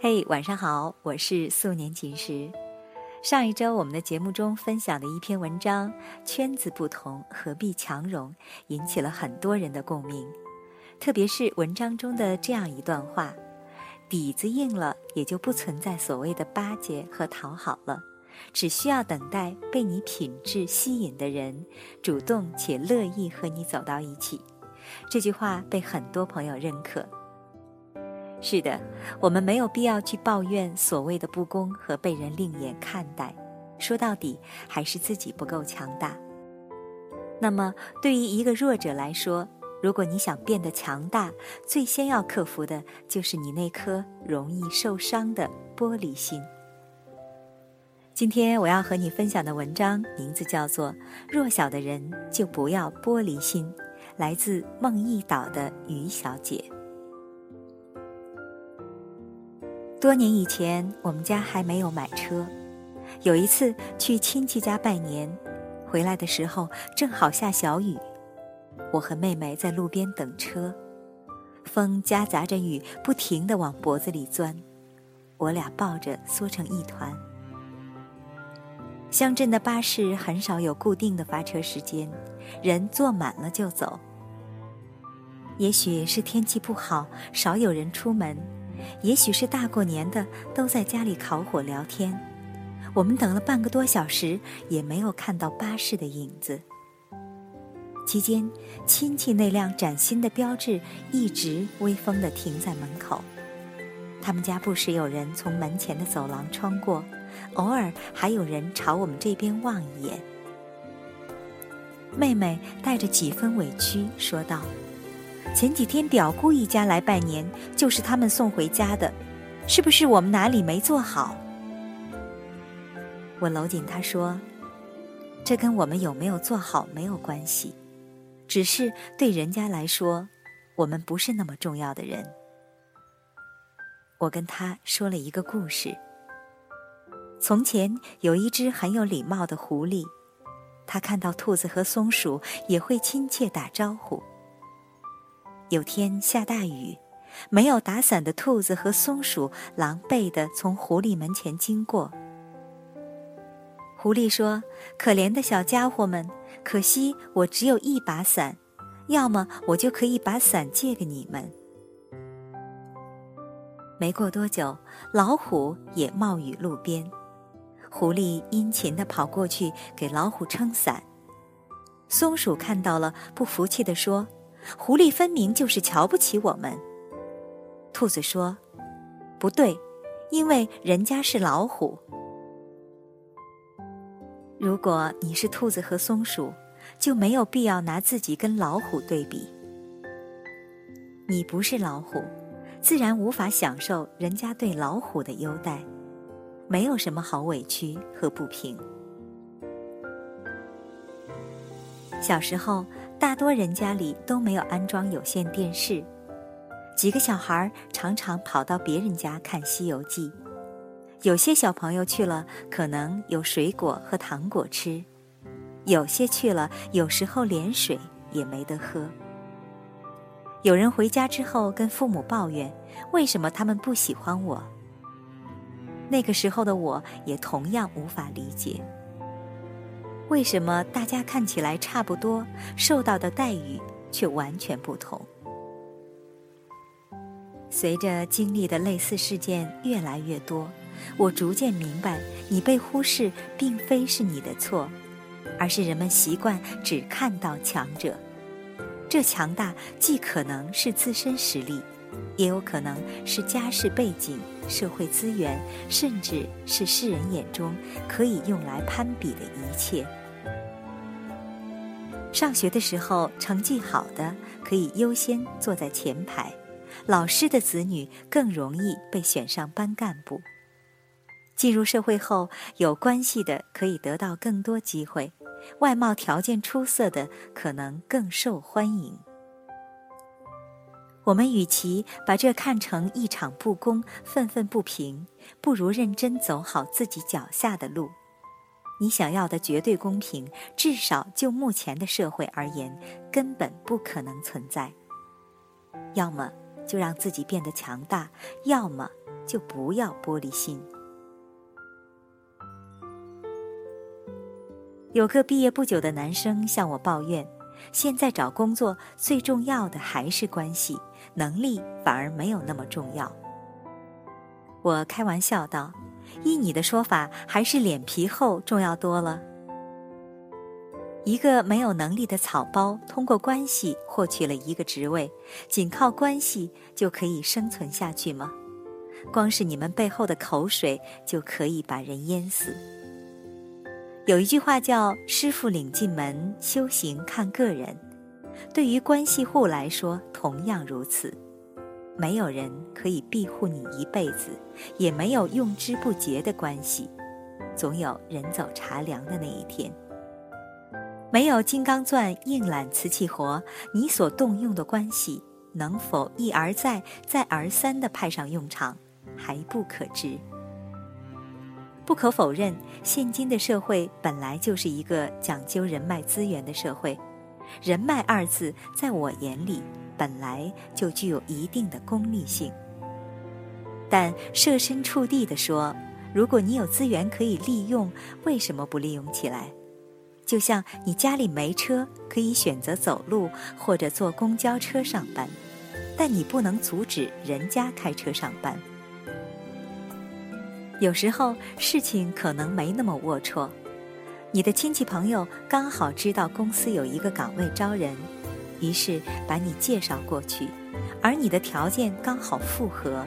嘿，晚上好，我是素年锦时。上一周我们的节目中分享的一篇文章《圈子不同，何必强融》，引起了很多人的共鸣。特别是文章中的这样一段话：底子硬了，也就不存在所谓的巴结和讨好了，只需要等待被你品质吸引的人，主动且乐意和你走到一起。这句话被很多朋友认可。是的，我们没有必要去抱怨所谓的不公和被人另眼看待，说到底还是自己不够强大。那么，对于一个弱者来说，如果你想变得强大，最先要克服的就是你那颗容易受伤的玻璃心。今天我要和你分享的文章名字叫做《弱小的人就不要玻璃心》，来自梦一岛的于小姐。多年以前，我们家还没有买车。有一次去亲戚家拜年，回来的时候正好下小雨，我和妹妹在路边等车，风夹杂着雨，不停地往脖子里钻，我俩抱着缩成一团。乡镇的巴士很少有固定的发车时间，人坐满了就走。也许是天气不好，少有人出门。也许是大过年的，都在家里烤火聊天。我们等了半个多小时，也没有看到巴士的影子。期间，亲戚那辆崭新的标致一直微风地停在门口。他们家不时有人从门前的走廊穿过，偶尔还有人朝我们这边望一眼。妹妹带着几分委屈说道。前几天表姑一家来拜年，就是他们送回家的，是不是我们哪里没做好？我搂紧他说：“这跟我们有没有做好没有关系，只是对人家来说，我们不是那么重要的人。”我跟他说了一个故事。从前有一只很有礼貌的狐狸，它看到兔子和松鼠也会亲切打招呼。有天下大雨，没有打伞的兔子和松鼠狼狈地从狐狸门前经过。狐狸说：“可怜的小家伙们，可惜我只有一把伞，要么我就可以把伞借给你们。”没过多久，老虎也冒雨路边，狐狸殷勤地跑过去给老虎撑伞。松鼠看到了，不服气地说。狐狸分明就是瞧不起我们。兔子说：“不对，因为人家是老虎。如果你是兔子和松鼠，就没有必要拿自己跟老虎对比。你不是老虎，自然无法享受人家对老虎的优待，没有什么好委屈和不平。小时候。”大多人家里都没有安装有线电视，几个小孩常常跑到别人家看《西游记》。有些小朋友去了，可能有水果和糖果吃；有些去了，有时候连水也没得喝。有人回家之后跟父母抱怨：“为什么他们不喜欢我？”那个时候的我也同样无法理解。为什么大家看起来差不多，受到的待遇却完全不同？随着经历的类似事件越来越多，我逐渐明白，你被忽视并非是你的错，而是人们习惯只看到强者。这强大既可能是自身实力，也有可能是家世背景、社会资源，甚至是世人眼中可以用来攀比的一切。上学的时候，成绩好的可以优先坐在前排，老师的子女更容易被选上班干部。进入社会后，有关系的可以得到更多机会，外貌条件出色的可能更受欢迎。我们与其把这看成一场不公、愤愤不平，不如认真走好自己脚下的路。你想要的绝对公平，至少就目前的社会而言，根本不可能存在。要么就让自己变得强大，要么就不要玻璃心。有个毕业不久的男生向我抱怨，现在找工作最重要的还是关系，能力反而没有那么重要。我开玩笑道：“依你的说法，还是脸皮厚重要多了。”一个没有能力的草包，通过关系获取了一个职位，仅靠关系就可以生存下去吗？光是你们背后的口水就可以把人淹死。有一句话叫“师傅领进门，修行看个人”，对于关系户来说同样如此。没有人可以庇护你一辈子，也没有用之不竭的关系，总有人走茶凉的那一天。没有金刚钻硬揽瓷器活，你所动用的关系能否一而再、再而三地派上用场，还不可知。不可否认，现今的社会本来就是一个讲究人脉资源的社会，人脉二字在我眼里。本来就具有一定的功利性，但设身处地的说，如果你有资源可以利用，为什么不利用起来？就像你家里没车，可以选择走路或者坐公交车上班，但你不能阻止人家开车上班。有时候事情可能没那么龌龊，你的亲戚朋友刚好知道公司有一个岗位招人。于是把你介绍过去，而你的条件刚好符合。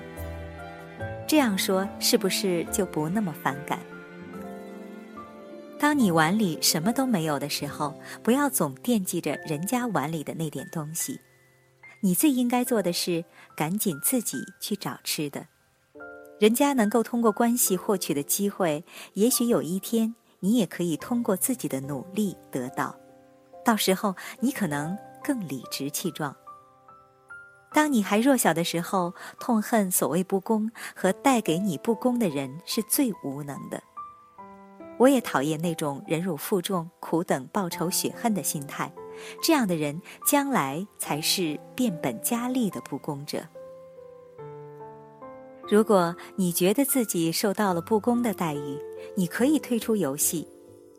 这样说是不是就不那么反感？当你碗里什么都没有的时候，不要总惦记着人家碗里的那点东西。你最应该做的是赶紧自己去找吃的。人家能够通过关系获取的机会，也许有一天你也可以通过自己的努力得到。到时候你可能。更理直气壮。当你还弱小的时候，痛恨所谓不公和带给你不公的人是最无能的。我也讨厌那种忍辱负重、苦等报仇雪恨的心态，这样的人将来才是变本加厉的不公者。如果你觉得自己受到了不公的待遇，你可以退出游戏，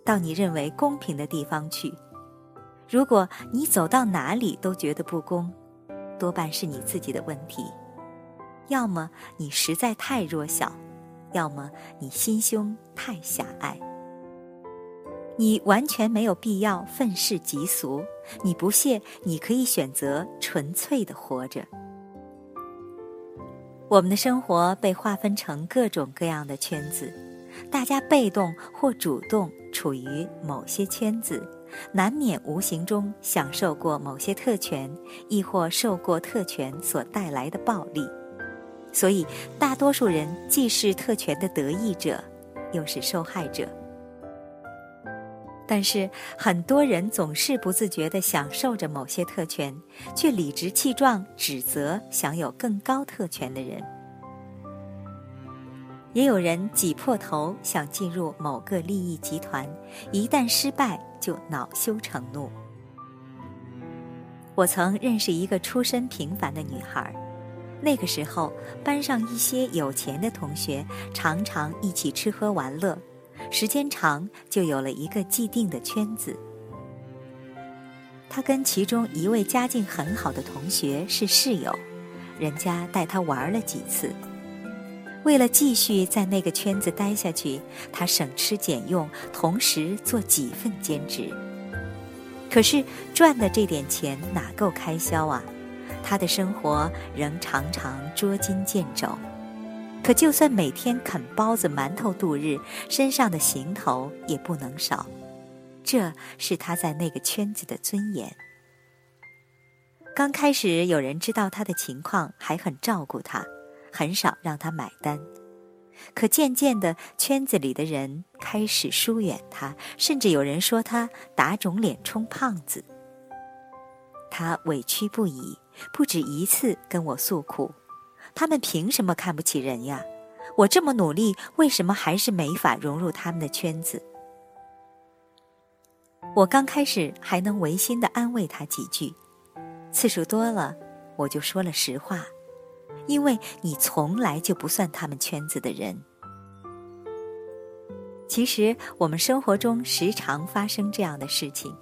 到你认为公平的地方去。如果你走到哪里都觉得不公，多半是你自己的问题。要么你实在太弱小，要么你心胸太狭隘。你完全没有必要愤世嫉俗。你不屑，你可以选择纯粹的活着。我们的生活被划分成各种各样的圈子，大家被动或主动处于某些圈子。难免无形中享受过某些特权，亦或受过特权所带来的暴力，所以大多数人既是特权的得益者，又是受害者。但是很多人总是不自觉地享受着某些特权，却理直气壮指责享有更高特权的人。也有人挤破头想进入某个利益集团，一旦失败就恼羞成怒。我曾认识一个出身平凡的女孩，那个时候班上一些有钱的同学常常一起吃喝玩乐，时间长就有了一个既定的圈子。他跟其中一位家境很好的同学是室友，人家带他玩了几次。为了继续在那个圈子待下去，他省吃俭用，同时做几份兼职。可是赚的这点钱哪够开销啊？他的生活仍常常捉襟见肘。可就算每天啃包子馒头度日，身上的行头也不能少。这是他在那个圈子的尊严。刚开始有人知道他的情况，还很照顾他。很少让他买单，可渐渐的，圈子里的人开始疏远他，甚至有人说他打肿脸充胖子。他委屈不已，不止一次跟我诉苦：他们凭什么看不起人呀？我这么努力，为什么还是没法融入他们的圈子？我刚开始还能违心的安慰他几句，次数多了，我就说了实话。因为你从来就不算他们圈子的人。其实，我们生活中时常发生这样的事情。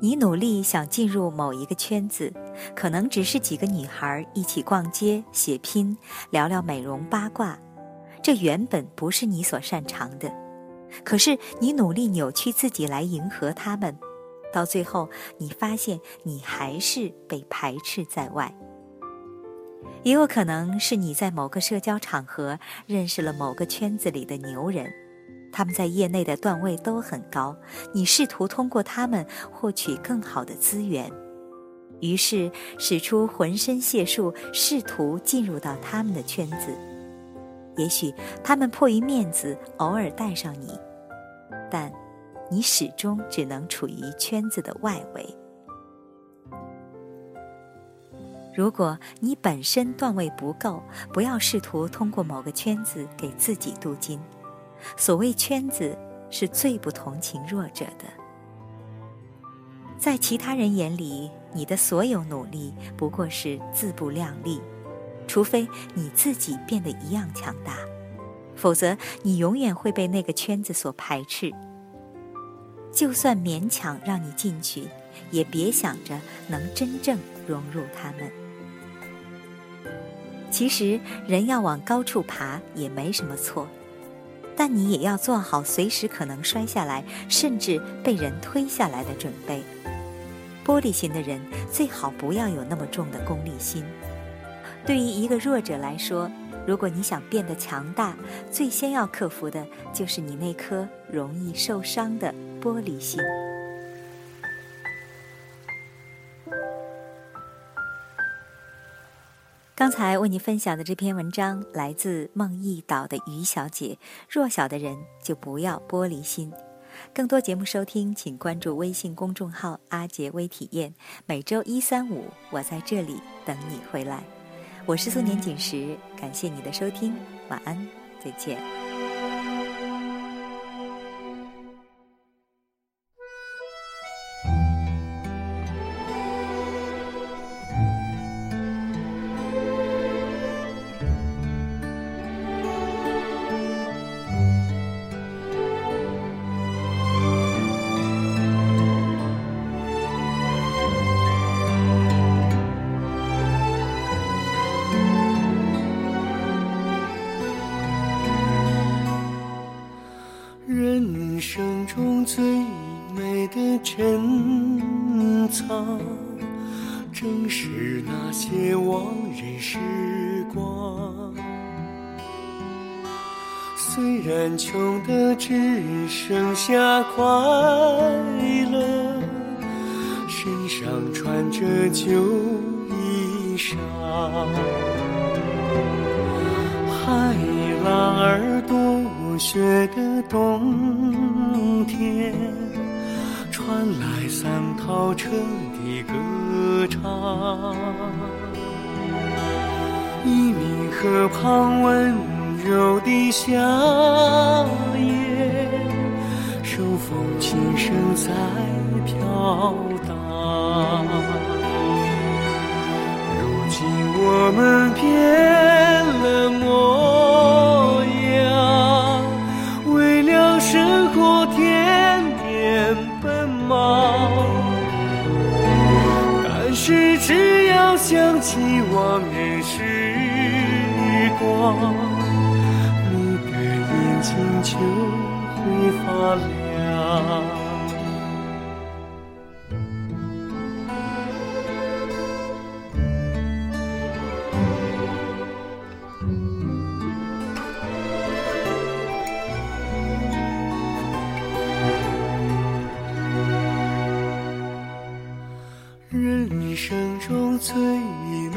你努力想进入某一个圈子，可能只是几个女孩一起逛街、写拼、聊聊美容八卦，这原本不是你所擅长的。可是你努力扭曲自己来迎合他们，到最后你发现你还是被排斥在外。也有可能是你在某个社交场合认识了某个圈子里的牛人。他们在业内的段位都很高，你试图通过他们获取更好的资源，于是使出浑身解数，试图进入到他们的圈子。也许他们迫于面子，偶尔带上你，但你始终只能处于圈子的外围。如果你本身段位不够，不要试图通过某个圈子给自己镀金。所谓圈子，是最不同情弱者的。在其他人眼里，你的所有努力不过是自不量力，除非你自己变得一样强大，否则你永远会被那个圈子所排斥。就算勉强让你进去，也别想着能真正融入他们。其实，人要往高处爬，也没什么错。但你也要做好随时可能摔下来，甚至被人推下来的准备。玻璃心的人最好不要有那么重的功利心。对于一个弱者来说，如果你想变得强大，最先要克服的就是你那颗容易受伤的玻璃心。刚才为你分享的这篇文章来自梦忆岛的于小姐。弱小的人就不要玻璃心。更多节目收听，请关注微信公众号“阿杰微体验”。每周一、三、五，我在这里等你回来。我是素年锦时，感谢你的收听，晚安，再见。藏，正是那些往日时光。虽然穷的只剩下快乐，身上穿着旧衣裳，海浪儿多雪的冬。天传来三套车的歌唱，一米河畔温柔的夏夜，手风琴声在飘荡。如今我们变了模样只要想起往日时光，你的眼睛就会发亮。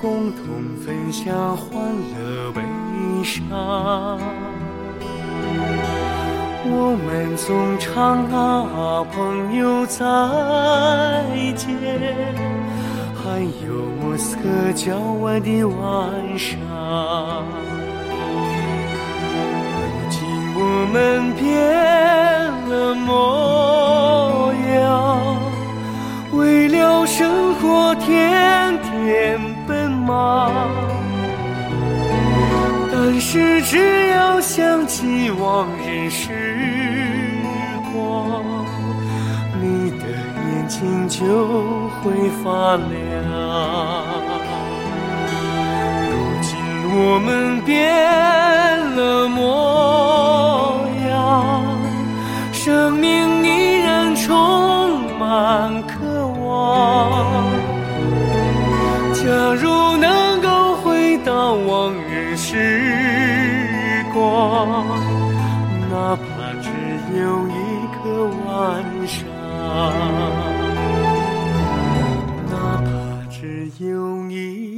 共同分享欢乐悲伤。我们总唱啊，朋友再见，还有莫斯科郊外的晚上。如今我们变了模样，为了生活天天但是只要想起往日时光，你的眼睛就会发亮。如今我们变了模样，生命依然充满渴望。假如哪怕只有一个晚上哪怕只有一